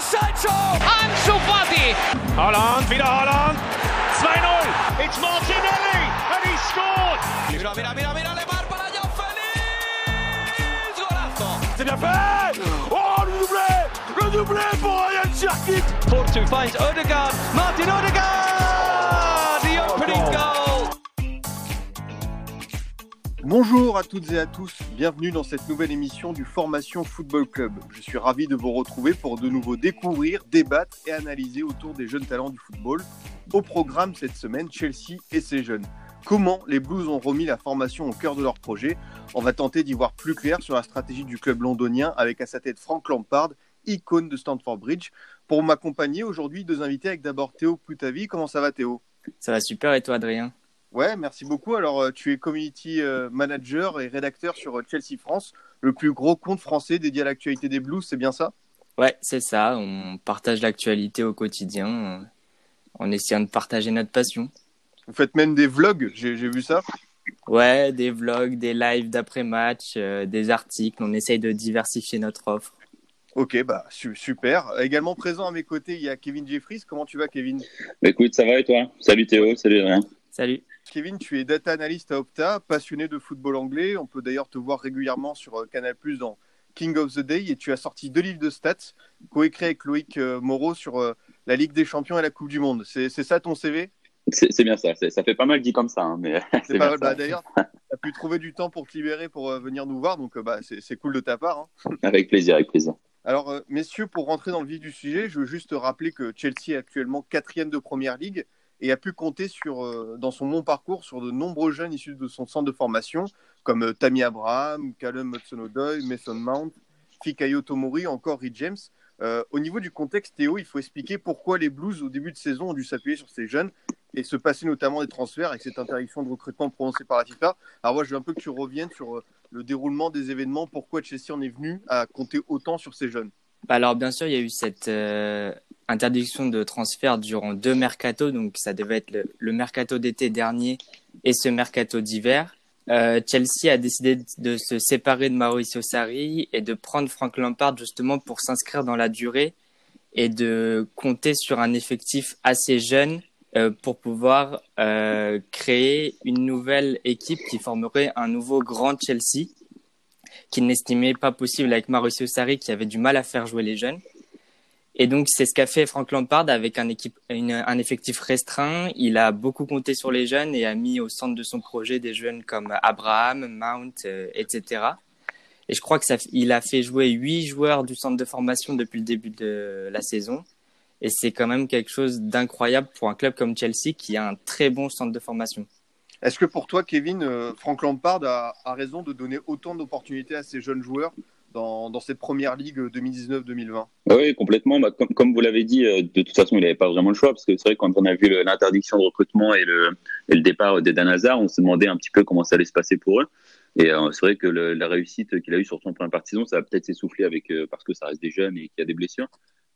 Sancho! Ansu Fati! Holland, wieder Holland! 2-0! It's Martinelli! And he scored! Mira, mira, mira, mira, Lemar para Joao Félix! Golazo! C'est bien fait! Oh, le doublé! Le doublé pour Ryan Cherkit! Porto finds Odegaard. Martin Odegaard! The opening oh, oh. goal! Bonjour à toutes et à tous, bienvenue dans cette nouvelle émission du Formation Football Club. Je suis ravi de vous retrouver pour de nouveau découvrir, débattre et analyser autour des jeunes talents du football. Au programme cette semaine, Chelsea et ses jeunes. Comment les Blues ont remis la formation au cœur de leur projet? On va tenter d'y voir plus clair sur la stratégie du club londonien avec à sa tête Frank Lampard, icône de Stamford Bridge. Pour m'accompagner aujourd'hui, deux invités avec d'abord Théo Plutavi. Comment ça va Théo? Ça va super et toi Adrien? Ouais, merci beaucoup. Alors, euh, tu es community euh, manager et rédacteur sur euh, Chelsea France, le plus gros compte français dédié à l'actualité des Blues, c'est bien ça? Ouais, c'est ça. On partage l'actualité au quotidien en essayant de partager notre passion. Vous faites même des vlogs, j'ai j'ai vu ça. Ouais, des vlogs, des lives d'après-match, euh, des articles. On essaye de diversifier notre offre. Ok, bah su- super. Également présent à mes côtés, il y a Kevin Jeffries. Comment tu vas, Kevin? Bah, écoute, ça va et toi? Salut Théo, salut Adrien. Salut. Kevin, tu es data analyst à Opta, passionné de football anglais. On peut d'ailleurs te voir régulièrement sur euh, Canal Plus dans King of the Day et tu as sorti deux livres de stats coécrits avec Loïc euh, Moreau sur euh, la Ligue des Champions et la Coupe du Monde. C'est ça ton CV C'est bien ça, ça fait pas mal dit comme ça, hein, mais C'est pas mal. Bah. D'ailleurs, tu as pu trouver du temps pour te libérer pour euh, venir nous voir, donc euh, bah, c'est c'est cool de ta part. hein. Avec plaisir, avec plaisir. Alors, euh, messieurs, pour rentrer dans le vif du sujet, je veux juste rappeler que Chelsea est actuellement quatrième de première ligue et a pu compter sur, euh, dans son long parcours sur de nombreux jeunes issus de son centre de formation, comme euh, Tammy Abraham, Callum Hudson-Odoi, Mason Mount, Fikayo Tomori, encore Reed James. Euh, au niveau du contexte, Théo, il faut expliquer pourquoi les Blues, au début de saison, ont dû s'appuyer sur ces jeunes et se passer notamment des transferts avec cette interdiction de recrutement prononcée par la FIFA. Alors, moi, je veux un peu que tu reviennes sur le déroulement des événements, pourquoi Chelsea en est venu à compter autant sur ces jeunes? Bah Alors bien sûr, il y a eu cette interdiction de transfert durant deux mercatos, donc ça devait être le, mercato d'été dernier et ce mercato d'hiver. Euh, Chelsea a décidé de se séparer de Mauricio Sarri et de prendre Frank Lampard justement pour s'inscrire dans la durée et de compter sur un effectif assez jeune euh, pour pouvoir euh, créer une nouvelle équipe qui formerait un nouveau grand Chelsea qu'il n'estimait pas possible avec Mauricio Sarri qui avait du mal à faire jouer les jeunes. Et donc c'est ce qu'a fait Frank Lampard avec un, effectif restreint. Il a beaucoup compté sur les jeunes et a mis au centre de son projet des jeunes comme Abraham, Mount, euh, etc. Et je crois que ça, il a fait jouer huit joueurs du centre de formation depuis le début de la saison. Et c'est quand même quelque chose d'incroyable pour un club comme Chelsea qui a un très bon centre de formation. Est-ce que pour toi, Kevin, euh, Frank Lampard a, a raison de donner autant d'opportunités à ces jeunes joueurs dans, dans cette première ligue 2019-2020 Oui, complètement. Bah, comme, vous l'avez dit, euh, de toute façon, il n'avait pas vraiment le choix, parce que c'est vrai quand on a vu l'interdiction de recrutement et le, et le départ d'Eden Hazard, on se demandait un petit peu comment ça allait se passer pour eux. Et euh, c'est vrai que la réussite qu'il a eue sur son de saison, ça va peut-être s'essouffler avec euh, parce que ça reste des jeunes et qu'il y a des blessures.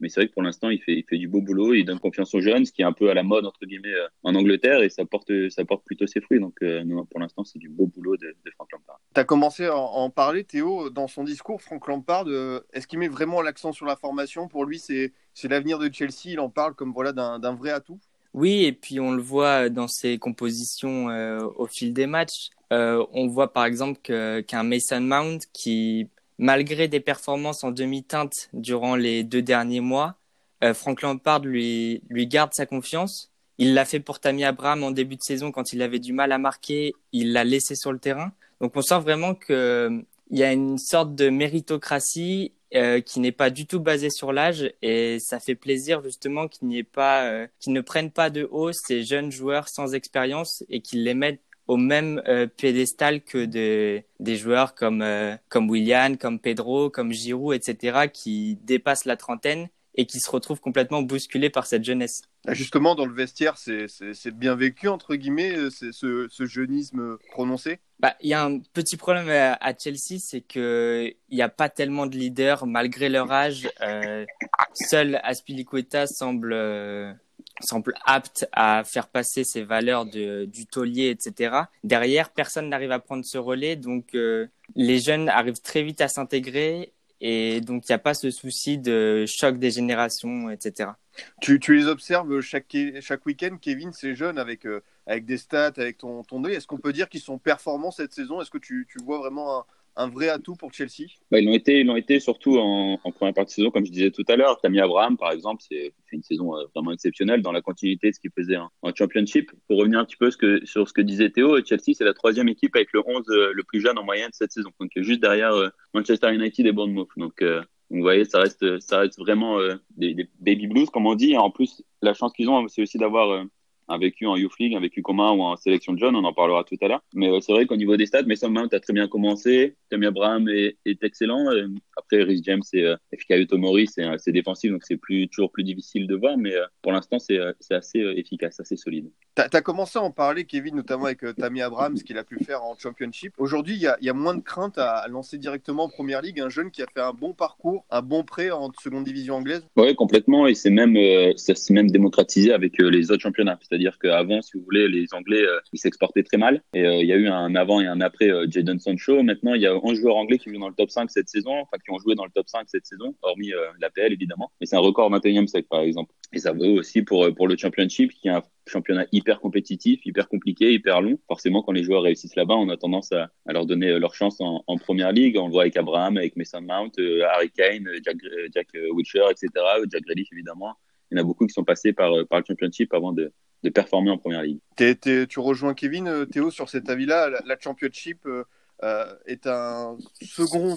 Mais c'est vrai que pour l'instant, il fait, du beau boulot, il donne confiance aux jeunes, ce qui est un peu à la mode entre guillemets euh, en Angleterre, et ça porte, plutôt ses fruits. Donc euh, pour l'instant, c'est du beau boulot. Tu as commencé à en parler, Théo, dans son discours. Frank Lampard, est-ce qu'il met vraiment l'accent sur la formation? Pour lui, c'est l'avenir de Chelsea. Il en parle comme voilà d'un vrai atout. Oui, et puis on le voit dans ses compositions euh, au fil des matchs. Euh, on voit par exemple qu'un Mason Mount qui, malgré des performances en demi-teinte durant les deux derniers mois, euh, Frank Lampard lui, lui garde sa confiance. Il l'a fait pour Tammy Abraham en début de saison quand il avait du mal à marquer, il l'a laissé sur le terrain. Donc on sent vraiment que il y a une sorte de méritocratie euh, qui n'est pas du tout basée sur l'âge et ça fait plaisir justement qu'il n'y ait pas, euh, qu'ils ne prennent pas de haut ces jeunes joueurs sans expérience et qu'ils les mettent au même euh, piédestal que des, des joueurs comme euh, comme Willian, comme Pedro, comme Giroud, etc. qui dépassent la trentaine et qui se retrouvent complètement bousculés par cette jeunesse. Ah, Justement, dans le vestiaire, c'est- bien vécu, entre guillemets, euh, ce, ce jeunisme prononcé? Bah, il y a un petit problème à, à Chelsea, c'est que il n'y a pas tellement de leaders malgré leur âge. Euh, seul Aspilicueta semble euh, semble apte à faire passer ses valeurs de, du taulier, etc. Derrière, personne n'arrive à prendre ce relais, donc euh, les jeunes arrivent très vite à s'intégrer et donc il n'y a pas ce souci de choc des générations, etc. Tu, les observes chaque, chaque week-end, Kevin, ces jeunes avec, euh, avec des stats, avec ton, ton. Est-ce qu'on peut dire qu'ils sont performants cette saison? Est-ce que tu, tu vois vraiment un, vrai atout pour Chelsea bah, Ils l'ont été, été surtout en, première partie de saison, comme je disais tout à l'heure. Tammy Abraham, par exemple, c'est fait une saison euh, vraiment exceptionnelle dans la continuité de ce qu'il faisait en, Championship. Pour revenir un petit peu sur ce que disait Théo, Chelsea, c'est la troisième équipe avec le 11 euh, le plus jeune en moyenne cette saison. Donc juste derrière euh, Manchester United et Bournemouth. Donc, euh, vous voyez, ça reste, vraiment euh, des, baby blues, comme on dit. En plus, la chance qu'ils ont, c'est aussi d'avoir un vécu en Youth League, un vécu commun ou en sélection de jeunes, on en parlera tout à l'heure. Mais euh, c'est vrai qu'au niveau des stats, Mason Mount a très bien commencé, Tammy Abraham est, est excellent. Euh, après, Rhys James et euh, Fikayo Tomori, c'est défensif, donc c'est plus, toujours plus difficile de voir, mais euh, pour l'instant, c'est assez efficace, assez solide. Tu as, commencé à en parler, Kevin, notamment avec Tammy Abraham, ce qu'il a pu faire en Championship. Aujourd'hui, il y, y, a moins de crainte à lancer directement en Première Ligue un jeune qui a fait un bon parcours, un bon prêt en seconde division anglaise? Oui, complètement, et c'est même, ça s'est même démocratisé avec les autres championnats. C'est-à-dire qu'avant, si vous voulez, les Anglais, euh, ils s'exportaient très mal. Et euh, il y a eu un avant et un après euh, Jadon Sancho. Maintenant, il y a 11 joueurs anglais qui jouent dans le top 5 cette saison, enfin qui ont joué dans le top 5 cette saison, hormis l'APL évidemment. Mais c'est un record 21e siècle par exemple. Et ça vaut aussi pour, pour le Championship, qui est un championnat hyper compétitif, hyper compliqué, hyper long. Forcément, quand les joueurs réussissent là-bas, on a tendance à, leur donner leur chance en, en première ligue. On le voit avec Abraham, avec Mason Mount, Harry Kane, Jack, Jack Wilshere, etc., Jack Grealish évidemment. Il y en a beaucoup qui sont passés par, par le Championship avant de, de performer en première ligue. T'es, t'es, tu rejoins Kevin, Théo, sur cet avis-là? La, la Championship euh, est un second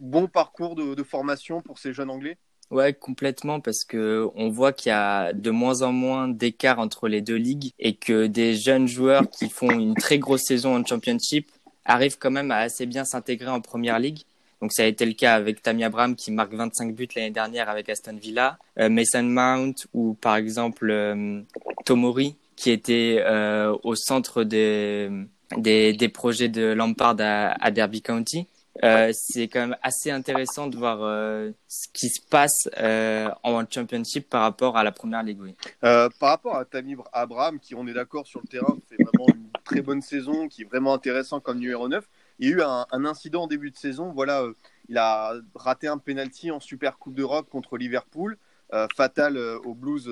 bon parcours de, de, formation pour ces jeunes Anglais? Ouais, complètement, parce que on voit qu'il y a de moins en moins d'écart entre les deux ligues et que des jeunes joueurs qui font une très grosse saison en Championship arrivent quand même à assez bien s'intégrer en première ligue. Donc ça a été le cas avec Tammy Abraham qui marque 25 buts l'année dernière avec Aston Villa, euh, Mason Mount ou par exemple euh, Tomori qui était euh, au centre des, des, projets de Lampard à, Derby County. C'est quand même assez intéressant de voir ce qui se passe en Championship par rapport à la Première Ligue. Oui. par rapport à Tammy Abraham, qui on est d'accord sur le terrain fait vraiment une très bonne saison, qui est vraiment intéressant comme numéro 9, il y a eu un, incident en début de saison. Voilà, euh, il a raté un penalty en Super Coupe d'Europe contre Liverpool, euh, fatal euh, au Blues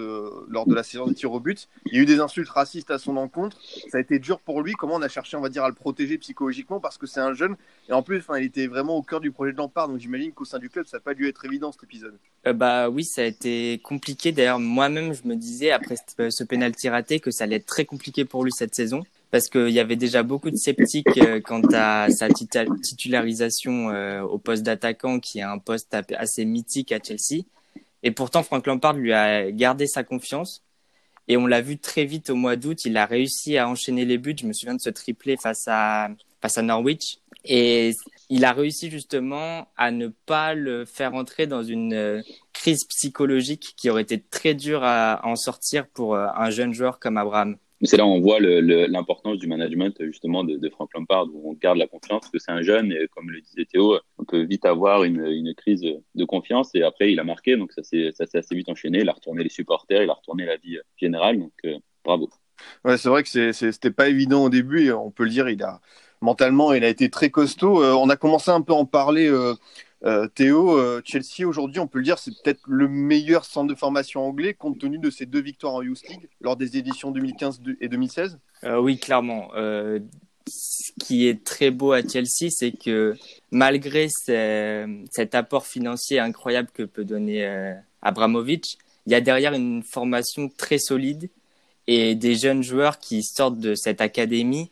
lors de la saison des tirs au but. Il y a eu des insultes racistes à son encontre. Ça a été dur pour lui. Comment on a cherché, on va dire, à le protéger psychologiquement parce que c'est un jeune et en plus, il était vraiment au cœur du projet de Lampard. Donc j'imagine qu'au sein du club, ça n'a pas dû être évident cet épisode. Euh, bah oui, ça a été compliqué. D'ailleurs, moi-même, je me disais après ce penalty raté que ça allait être très compliqué pour lui cette saison parce qu'il y avait déjà beaucoup de sceptiques euh, quant à sa titularisation euh, au poste d'attaquant, qui est un poste assez mythique à Chelsea. Et pourtant, Frank Lampard lui a gardé sa confiance. Et on l'a vu très vite au mois d'août, il a réussi à enchaîner les buts. Je me souviens de ce triplé face à, face à Norwich. Et il a réussi justement à ne pas le faire entrer dans une crise psychologique qui aurait été très dure à en sortir pour un jeune joueur comme Abraham. C'est là où on voit l'importance du management justement de, de, Frank Lampard, où on garde la confiance, parce que c'est un jeune, et comme le disait Théo, on peut vite avoir une, crise de confiance, et après il a marqué, donc ça s'est assez vite enchaîné, il a retourné les supporters, il a retourné la vie générale, donc euh, bravo. Ouais, c'est vrai que c'était pas évident au début, et on peut le dire, il a mentalement, il a été très costaud. Euh, on a commencé un peu à en parler. Euh, euh, Théo, euh, Chelsea aujourd'hui, on peut le dire, c'est peut-être le meilleur centre de formation anglais compte tenu de ses deux victoires en Youth League lors des éditions 2015 et 2016. Euh, oui, clairement. Ce qui est très beau à Chelsea, c'est que malgré cet apport financier incroyable que peut donner Abramovich, il y a derrière une formation très solide et des jeunes joueurs qui sortent de cette académie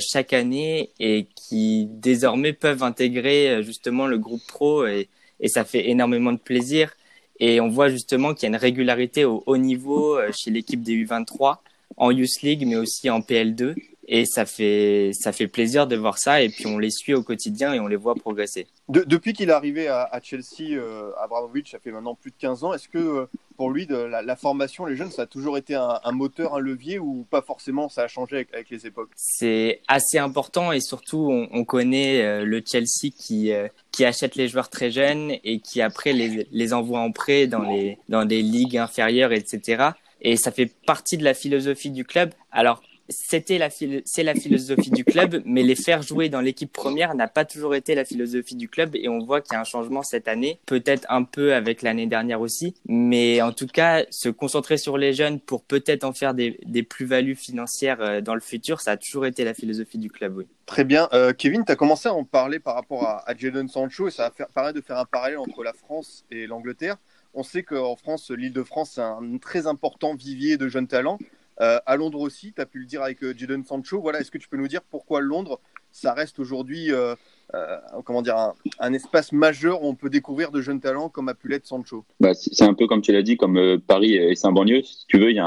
chaque année et qui désormais peuvent intégrer euh, justement le groupe pro et, ça fait énormément de plaisir. Et on voit justement qu'il y a une régularité au haut niveau euh, chez l'équipe des U23 en Youth League mais aussi en PL2 et ça fait ça fait plaisir de voir ça et puis on les suit au quotidien et on les voit progresser. De, depuis qu'il est arrivé à, Chelsea, euh, Abramovich, ça fait maintenant plus de 15 ans. Est-ce que euh, pour lui, la, formation, les jeunes, ça a toujours été un, moteur, un levier ou pas forcément Ça a changé avec, les époques? C'est assez important et surtout on, on connaît euh, le Chelsea qui euh, qui achète les joueurs très jeunes et qui après les, envoie en prêt dans dans des ligues inférieures, etc. Et ça fait partie de la philosophie du club. Alors c'était la c'est la philosophie du club, mais les faire jouer dans l'équipe première n'a pas toujours été la philosophie du club et on voit qu'il y a un changement cette année, peut-être un peu avec l'année dernière aussi, mais en tout cas se concentrer sur les jeunes pour peut-être en faire des, plus-values financières euh, dans le futur, ça a toujours été la philosophie du club, oui. Très bien. Euh, Kevin, tu as commencé à en parler par rapport à, à Jadon Sancho et ça paraît de faire un parallèle entre la France et l'Angleterre. On sait qu'en France, l'île de France, c'est un très important vivier de jeunes talents. Euh, à Londres aussi, tu as pu le dire avec euh, Jadon Sancho. Voilà, est-ce que tu peux nous dire pourquoi Londres, ça reste aujourd'hui euh, un, espace majeur où on peut découvrir de jeunes talents comme a pu l'être Sancho? Bah, C'est un peu comme tu l'as dit, comme Paris et Saint-Banlieue. Si tu veux, il y,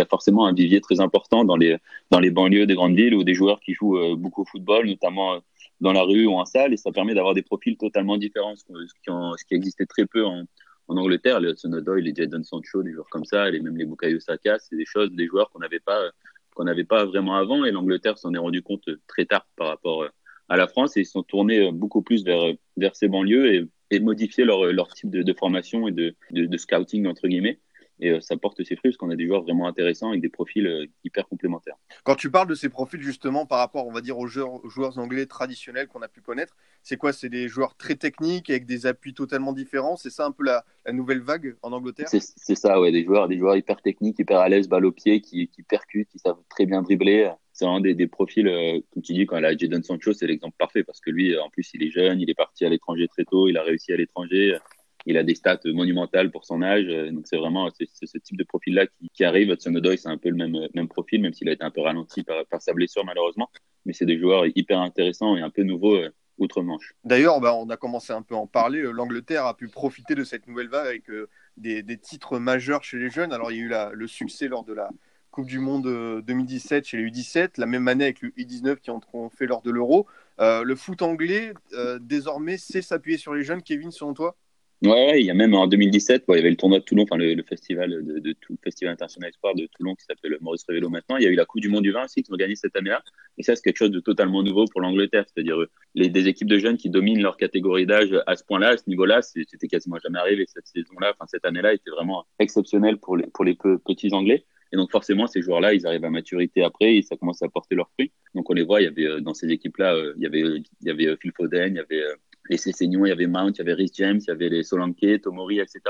a forcément un vivier très important dans les, dans les banlieues des grandes villes où des joueurs qui jouent beaucoup au football, notamment dans la rue ou en salle, et ça permet d'avoir des profils totalement différents, ce qui, ce qui existait très peu en, en Angleterre, les Hudson Odoi, les Jadon Sancho, des joueurs comme ça, et même les Bukayo Saka, c'est des choses, des joueurs qu'on n'avait pas, qu'on n'avait pas vraiment avant, et l'Angleterre s'en est rendu compte très tard par rapport euh, à la France, et ils sont tournés euh, beaucoup plus vers, euh, vers ces banlieues et, et modifié leur, leur type de, de formation et de, de, de, scouting, entre guillemets, et euh, ça porte ses fruits parce qu'on a des joueurs vraiment intéressants avec des profils euh, hyper complémentaires. Quand tu parles de ces profils justement par rapport, on va dire, aux joueurs, aux joueurs anglais traditionnels qu'on a pu connaître, c'est quoi? C'est des joueurs très techniques avec des appuis totalement différents? C'est ça un peu la, la, nouvelle vague en Angleterre? C'est ça, ouais, des joueurs, des joueurs hyper techniques, hyper à l'aise, balle au pied, qui, qui percutent, qui savent très bien dribbler. C'est vraiment des, des profils, euh, comme tu dis, quand la Jadon Sancho, c'est l'exemple parfait parce que lui, en plus, il est jeune, il est parti à l'étranger très tôt, il a réussi à l'étranger il a des stats monumentales pour son âge. Euh, donc c'est vraiment ce type de profil-là qui, qui arrive. Hudson Odoi, c'est un peu le même, même profil, même s'il a été un peu ralenti par, sa blessure malheureusement. Mais c'est des joueurs hyper intéressants et un peu nouveaux euh, outre-Manche. D'ailleurs, bah, on a commencé un peu à en parler. Euh, L'Angleterre a pu profiter de cette nouvelle vague avec euh, des, titres majeurs chez les jeunes. Alors il y a eu le succès lors de la Coupe du Monde 2017 chez les U17, la même année avec le U19 qui ont, fait lors de l'Euro. Euh, le foot anglais, désormais, sait s'appuyer sur les jeunes. Kevin, selon toi? Ouais, il y a même en 2017, il y avait le tournoi de Toulon, enfin le, le festival de, de, tout, le festival international espoir de Toulon qui s'appelle Maurice Révélo maintenant. Il y a eu la Coupe du Monde du vin aussi qui gagné cette année-là. Et ça, c'est quelque chose de totalement nouveau pour l'Angleterre, c'est-à-dire les des équipes de jeunes qui dominent leur catégorie d'âge à ce point-là, à ce niveau-là, c'était quasiment jamais arrivé cette saison-là. Enfin, cette année-là était vraiment exceptionnelle pour les pour les petits Anglais. Et donc forcément, ces joueurs-là, ils arrivent à maturité après et ça commence à porter leurs fruits. Donc on les voit, il y avait euh, dans ces équipes-là, euh, il y avait il y avait euh, Phil Foden, il y avait les Cessignon, il y avait Mount, il y avait Rhys James, il y avait les Solanke, Tomori, etc.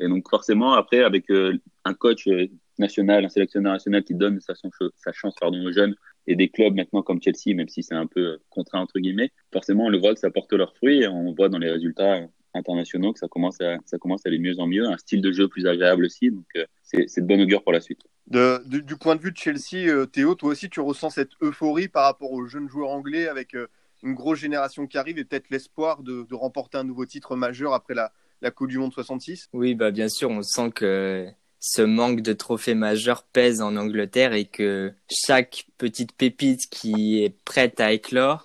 Et donc forcément, après, avec euh, un coach euh, national, un sélectionneur national qui donne sa, chance pardon, aux jeunes et des clubs maintenant comme Chelsea, même si c'est un peu euh, contraint entre guillemets, forcément on le voit que ça porte leurs fruits et on voit dans les résultats internationaux que ça commence à, ça commence aller mieux en mieux, un style de jeu plus agréable aussi, donc c'est de bonne augure pour la suite. Du point de vue de Chelsea, Théo, toi aussi tu ressens cette euphorie par rapport aux jeunes joueurs anglais avec une grosse génération qui arrive et peut-être l'espoir de, remporter un nouveau titre majeur après la, Coupe du Monde 66 Oui, bah bien sûr, on sent que ce manque de trophées majeurs pèse en Angleterre et que chaque petite pépite qui est prête à éclore,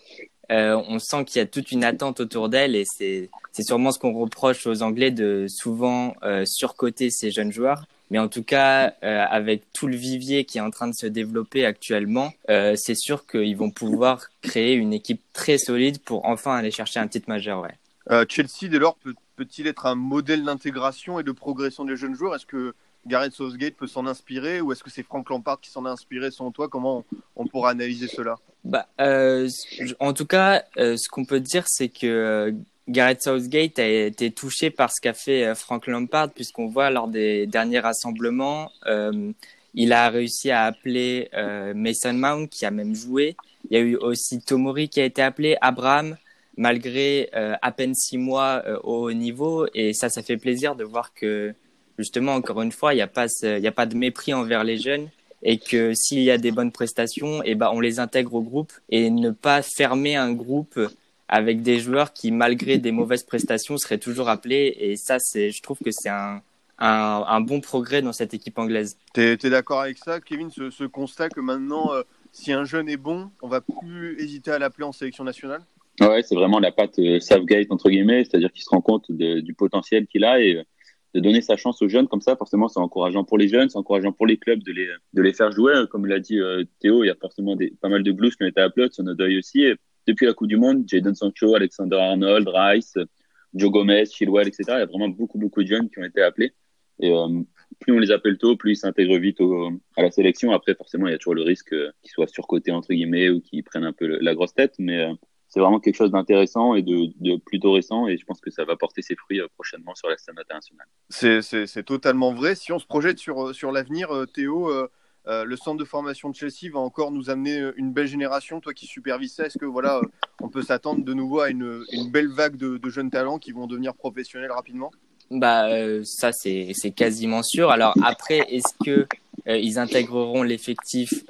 euh, on sent qu'il y a toute une attente autour d'elle et c'est c'est sûrement ce qu'on reproche aux Anglais de souvent euh, surcoter ces jeunes joueurs. Mais en tout cas, euh, avec tout le vivier qui est en train de se développer actuellement, euh, c'est sûr qu'ils vont pouvoir créer une équipe très solide pour enfin aller chercher un titre majeur. Ouais. Euh, Chelsea, dès lors, peut, peut-il être un modèle d'intégration et de progression des jeunes joueurs? Est-ce que Gareth Southgate peut s'en inspirer ou est-ce que c'est Frank Lampard qui s'en a inspiré selon toi? Comment on, on pourra analyser cela? Bah, En tout cas, ce qu'on peut dire, c'est que Gareth Southgate a été touché par ce qu'a fait euh, Frank Lampard, puisqu'on voit lors des derniers rassemblements, euh, il a réussi à appeler euh, Mason Mount, qui a même joué. Il y a eu aussi Tomori qui a été appelé, Abraham, malgré à peine six mois au haut niveau. Et ça, ça fait plaisir de voir que, justement, encore une fois, il n'y a, pas il a pas de mépris envers les jeunes et que s'il y a des bonnes prestations, eh ben, on les intègre au groupe et ne pas fermer un groupe avec des joueurs qui, malgré des mauvaises prestations, seraient toujours appelés. Et ça, c'est, je trouve que c'est un, un, un, bon progrès dans cette équipe anglaise. Tu es, d'accord avec ça, Kevin, ce, ce constat que maintenant, euh, si un jeune est bon, on va plus hésiter à l'appeler en sélection nationale? Ouais, c'est vraiment la patte euh, Southgate, entre guillemets, c'est-à-dire qu'il se rend compte de, du potentiel qu'il a et euh, de donner sa chance aux jeunes comme ça, forcément, c'est encourageant pour les jeunes, c'est encourageant pour les clubs de les, de les faire jouer. Comme l'a dit euh, Théo, il y a forcément des, pas mal de blues qui ont été appelés, son deuil aussi. Et depuis la Coupe du Monde, Jadon Sancho, Alexander Arnold, Rice, Joe Gomez, Chilwell, etc. Il y a vraiment beaucoup, beaucoup de jeunes qui ont été appelés. Et euh, plus on les appelle tôt, plus ils s'intègrent vite à la sélection. Après, forcément, il y a toujours le risque qu'ils soient surcotés entre guillemets ou qu'ils prennent un peu la grosse tête, mais euh, c'est vraiment quelque chose d'intéressant et de, plutôt récent et je pense que ça va porter ses fruits euh, prochainement sur la scène internationale. C'est totalement vrai. Si on se projette sur, sur l'avenir, Théo, euh, le centre de formation de Chelsea va encore nous amener euh, une belle génération. Toi qui supervises ça, est-ce que voilà, euh, on peut s'attendre de nouveau à une, belle vague de, jeunes talents qui vont devenir professionnels rapidement? Bah ça c'est quasiment sûr. Alors après, est-ce que ils intégreront l'effectif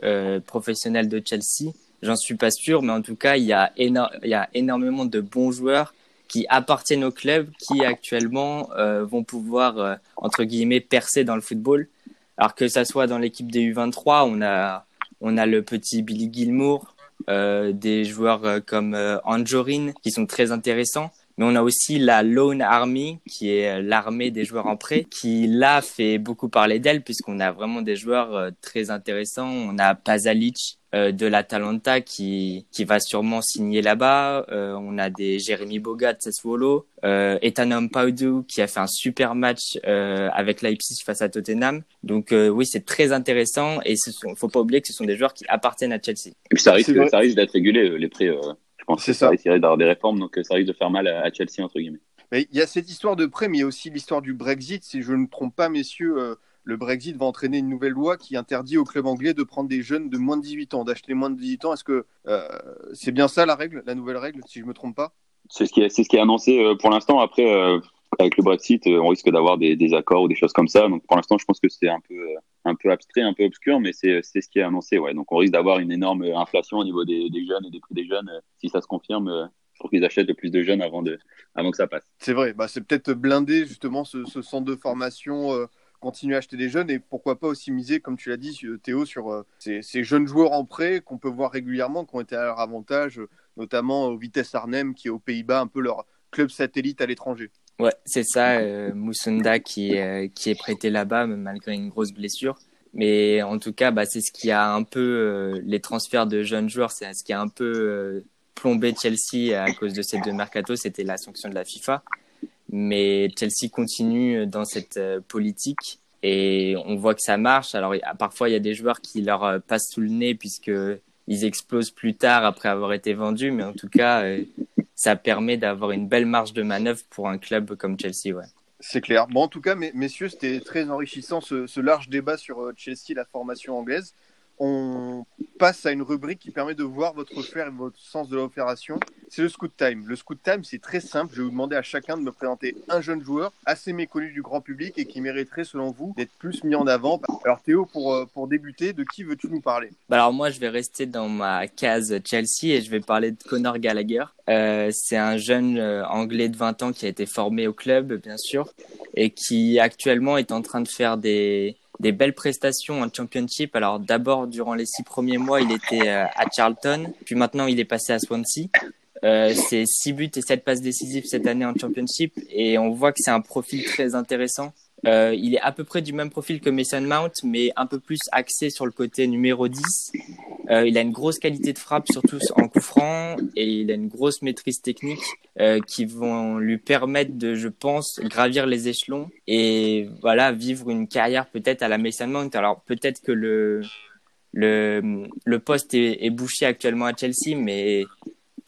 professionnel de Chelsea? J'en suis pas sûr, mais en tout cas, il y a il y a énormément de bons joueurs qui appartiennent au club, qui actuellement vont pouvoir entre guillemets percer dans le football. Alors que ça soit dans l'équipe des U23, on a, on a le petit Billy Gilmour, euh, des joueurs euh, comme euh, Anjorin qui sont très intéressants. Mais on a aussi la Lone Army, qui est euh, l'armée des joueurs en prêt, qui là fait beaucoup parler d'elle, puisqu'on a vraiment des joueurs très intéressants. On a Pazalic, euh, de l'Atalanta qui, qui va sûrement signer là-bas. Euh, on a des Jérémy Bogat de Sassuolo, euh, Ethanom Paudu qui a fait un super match euh, avec Leipzig face à Tottenham. Donc euh, oui, c'est très intéressant et il faut pas oublier que ce sont des joueurs qui appartiennent à Chelsea. Et puis ça risque, ça risque d'être régulé les prix. Pense que ça, ça risque d'avoir des réformes, donc ça risque de faire mal à, à Chelsea entre guillemets. Mais il y a cette histoire de prêt, mais il y a aussi l'histoire du Brexit. Si je ne me trompe pas, messieurs, le Brexit va entraîner une nouvelle loi qui interdit aux clubs anglais de prendre des jeunes de moins de 18 ans, d'acheter moins de 18 ans. Est-ce que euh, c'est bien ça la règle, la nouvelle règle, si je ne me trompe pas? C'est ce, qui est, ce qui est annoncé euh, pour l'instant. Après, euh, avec le Brexit, on risque d'avoir des, accords ou des choses comme ça. Donc pour l'instant, je pense que c'est un peu, peu abstrait, un peu obscur, mais c'est ce qui est annoncé. Donc on risque d'avoir une énorme inflation au niveau des, jeunes et des prix des jeunes si ça se confirme pour qu'ils achètent le plus de jeunes avant, de, que ça passe. C'est vrai, bah, c'est peut-être blindé justement ce, ce, centre de formation continuer à acheter des jeunes et pourquoi pas aussi miser, comme tu l'as dit, Théo, sur euh, ces, jeunes joueurs en prêt qu'on peut voir régulièrement, qui ont été à leur avantage, notamment au Vitesse Arnhem, qui est aux Pays-Bas, un peu leur club satellite à l'étranger. Ouais, c'est ça, euh, Moussunda qui, euh, qui est prêté là-bas, malgré une grosse blessure. Mais en tout cas, bah, c'est ce qui a un peu les transferts de jeunes joueurs, c'est ce qui a un peu plombé Chelsea à cause de ces deux mercato, c'était la sanction de la FIFA. Mais Chelsea continue dans cette euh, politique et on voit que ça marche. Alors parfois il y a des joueurs qui leur euh, passent sous le nez puisque ils explosent plus tard après avoir été vendus, mais en tout cas euh, ça permet d'avoir une belle marge de manœuvre pour un club comme Chelsea. Ouais. C'est clair. Bon, en tout cas, messieurs, c'était très enrichissant ce, large débat sur Chelsea, la formation anglaise on passe à une rubrique qui permet de voir votre flair et votre sens de l'opération. C'est le Scoot Time. Le Scoot Time, c'est très simple. Je vais vous demander à chacun de me présenter un jeune joueur assez méconnu du grand public et qui mériterait, selon vous, d'être plus mis en avant. Alors Théo, pour, euh, pour débuter, de qui veux-tu nous parler? Bah Alors moi, je vais rester dans ma case Chelsea et je vais parler de Conor Gallagher. Euh, c'est un jeune euh, anglais de 20 ans qui a été formé au club, bien sûr, et qui actuellement est en train de faire des des belles prestations en championship. Alors d'abord, durant les six premiers mois, il était à Charlton, puis maintenant il est passé à Swansea. Euh, c'est six buts et sept passes décisives cette année en championship et on voit que c'est un profil très intéressant. Euh, il est à peu près du même profil que Mason Mount, mais un peu plus axé sur le côté numéro 10. Euh, il a une grosse qualité de frappe, surtout en coup franc, et il a une grosse maîtrise technique euh, qui vont lui permettre de, je pense, gravir les échelons et voilà vivre une carrière peut-être à la Mason Mount. Alors peut-être que le le, le poste est, est, bouché actuellement à Chelsea, mais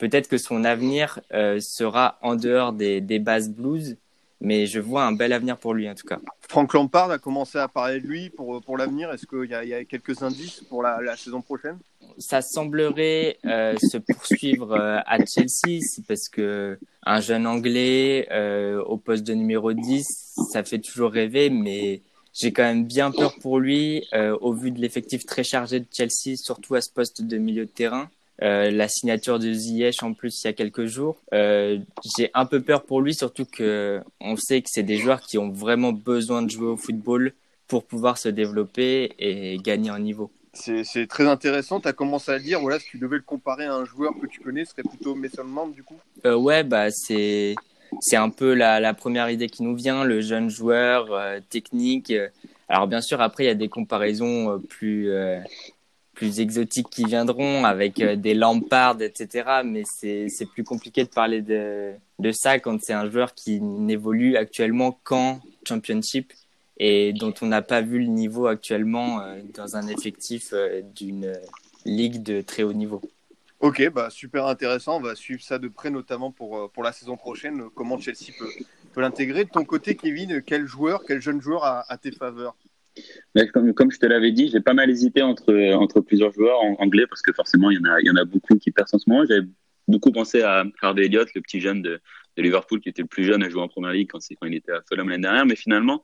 peut-être que son avenir euh, sera en dehors des, des bases blues mais je vois un bel avenir pour lui en tout cas. Franck Lampard a commencé à parler de lui pour, pour l'avenir. Est-ce qu'il y, y, a quelques indices pour la, la saison prochaine? Ça semblerait euh, se poursuivre euh, à Chelsea parce que un jeune Anglais euh, au poste de numéro 10, ça fait toujours rêver, mais j'ai quand même bien peur pour lui au vu de l'effectif très chargé de Chelsea, surtout à ce poste de milieu de terrain. Euh, la signature de Ziyech en plus il y a quelques jours. Euh, j'ai un peu peur pour lui, surtout que on sait que c'est des joueurs qui ont vraiment besoin de jouer au football pour pouvoir se développer et gagner en niveau. C'est très intéressant. Tu as commencé à dire, voilà, si tu devais le comparer à un joueur que tu connais, ce serait plutôt Mason Mount du coup euh, Ouais, bah, c'est un peu la, la, première idée qui nous vient, le jeune joueur euh, technique. Alors bien sûr, après, il y a des comparaisons plus plus exotiques qui viendront avec euh, des lampardes, etc. Mais c'est plus compliqué de parler de, de ça quand c'est un joueur qui n'évolue actuellement qu'en championship et dont on n'a pas vu le niveau actuellement dans un effectif d'une ligue de très haut niveau. Ok, bah super intéressant. On va suivre ça de près, notamment pour, pour la saison prochaine, comment Chelsea peut, peut l'intégrer. De ton côté, Kevin, quel joueur, quel jeune joueur a, à tes faveurs? Comme, je te l'avais dit, j'ai pas mal hésité entre, entre plusieurs joueurs anglais parce que forcément, il y en a, il y en a beaucoup qui percent en ce moment. J'avais beaucoup pensé à Harvey Elliott, le petit jeune de, Liverpool qui était le plus jeune à jouer en première ligue quand, il était à Fulham l'année dernière. Mais finalement,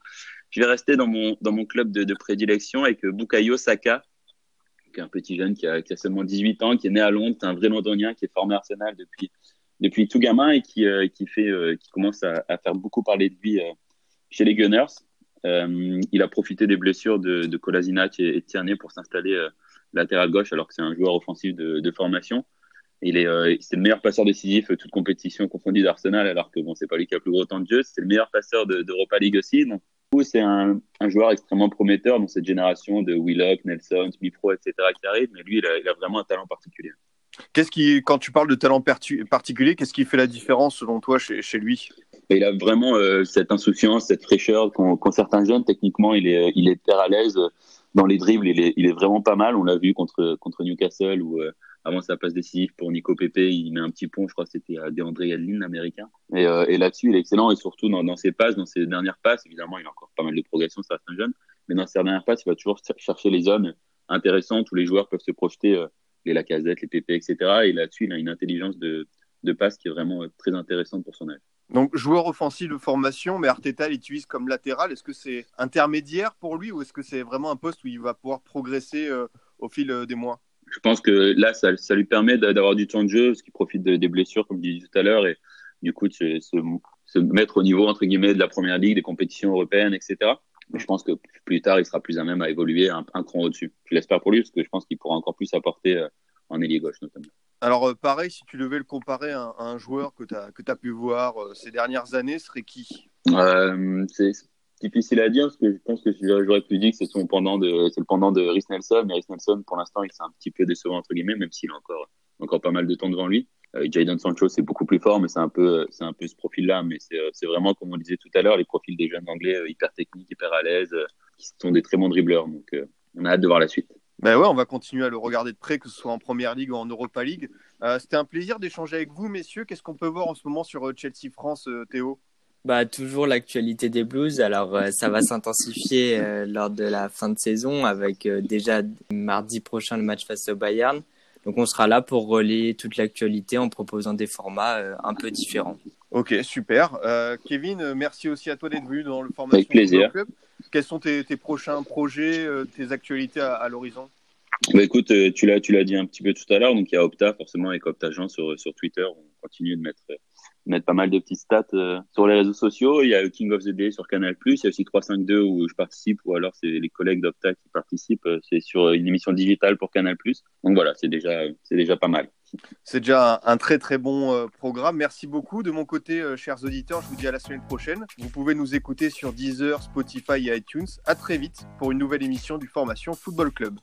je vais rester dans mon, dans mon club de, prédilection avec Bukayo Saka, qui est un petit jeune qui a, seulement 18 ans, qui est né à Londres, un vrai londonien qui est formé à Arsenal depuis, depuis tout gamin et qui, euh, qui, fait, euh, qui commence à, à, faire beaucoup parler de lui euh, chez les Gunners. Euh, il a profité des blessures de, de et, et Tierney pour s'installer euh, latéral gauche alors que c'est un joueur offensif de, de formation. Il est, euh, c'est le meilleur passeur décisif toute compétition confondue d'Arsenal alors que bon, c'est pas lui qui a le plus gros temps de jeu. C'est le meilleur passeur d'Europa League aussi. Donc, c'est un, joueur extrêmement prometteur dans cette génération de Willock, Nelson, Smith-Rowe, etc. qui arrive. Mais lui, il a, vraiment un talent particulier. Qu'est-ce qui, quand tu parles de talent particulier, qu'est-ce qui fait la différence selon toi chez lui? Il a vraiment euh, cette insouciance, cette fraîcheur qu'ont qu certains jeunes. Techniquement, il est, il est hyper à l'aise dans les dribbles. Il est, il est vraiment pas mal. On l'a vu contre, contre Newcastle où euh, avant sa passe décisive pour Nico Pepe, il met un petit pont. Je crois que c'était à DeAndre Yadlin, l'américain. Et, euh, et là-dessus, il est excellent et surtout dans, dans, ses passes, dans ses dernières passes. Évidemment, il a encore pas mal de progression, reste un jeune. Mais dans ses dernières passes, il va toujours chercher les zones intéressantes où les joueurs peuvent se projeter les Lacazette, les PP, etc. Et là-dessus, il a une intelligence de, de passe qui est vraiment très intéressante pour son âge. Donc, joueur offensif de formation, mais Arteta l'utilise comme latéral. Est-ce que c'est intermédiaire pour lui ou est-ce que c'est vraiment un poste où il va pouvoir progresser euh, au fil euh, des mois? Je pense que là, ça, lui permet d'avoir du temps de jeu, parce qu'il profite de, des blessures, comme je disais tout à l'heure, et du coup, de se, mettre au niveau, entre guillemets, de la première ligue, des compétitions européennes, etc. Mais je pense que plus tard, il sera plus à même à évoluer un, un cran au-dessus. Je l'espère pour lui, parce que je pense qu'il pourra encore plus apporter euh, en ailier gauche notamment. Alors, euh, pareil, si tu devais le comparer à, un joueur que tu as, as pu voir euh, ces dernières années, serait qui? Euh, C'est difficile à dire parce que je pense que j'aurais pu dire que c'est c'est le pendant de Rhys Nelson, mais Rhys Nelson, pour l'instant, il s'est un petit peu décevant entre guillemets, même s'il a encore, encore pas mal de temps devant lui. Euh, Jadon Sancho, c'est beaucoup plus fort, mais c'est un peu, un peu ce profil-là. Mais c'est vraiment, comme on disait tout à l'heure, les profils des jeunes anglais hyper techniques, hyper à l'aise, qui sont des très bons dribbleurs. Donc, on a hâte de voir la suite. Ben ouais, on va continuer à le regarder de près, que ce soit en Première Ligue ou en Europa League. Euh, C'était un plaisir d'échanger avec vous, messieurs. Qu'est-ce qu'on peut voir en ce moment sur Chelsea France, euh, Théo? Bah, toujours l'actualité des Blues. Alors, euh, ça va s'intensifier euh, lors de la fin de saison avec euh, déjà mardi prochain le match face au Bayern. Donc, on sera là pour relayer toute l'actualité en proposant des formats un peu différents. Ok, super. Kevin, merci aussi à toi d'être venu dans le format Avec plaisir. Club. Quels sont tes, tes prochains projets, tes actualités à, à l'horizon? Bah écoute, tu l'as, tu l'as dit un petit peu tout à l'heure. Donc il y a Opta forcément avec Opta Jean sur sur Twitter. On continue de mettre de mettre pas mal de petites stats euh, sur les réseaux sociaux. Il y a King of the Day sur Canal+. Il y a aussi 352 où je participe ou alors c'est les collègues d'Opta qui participent. C'est sur une émission digitale pour Canal+. Donc voilà, c'est déjà c'est déjà pas mal. C'est déjà un très très bon euh, programme. Merci beaucoup. De mon côté, euh, chers auditeurs, je vous dis à la semaine prochaine. Vous pouvez nous écouter sur Deezer, Spotify et iTunes. À très vite pour une nouvelle émission du Formation Football Club.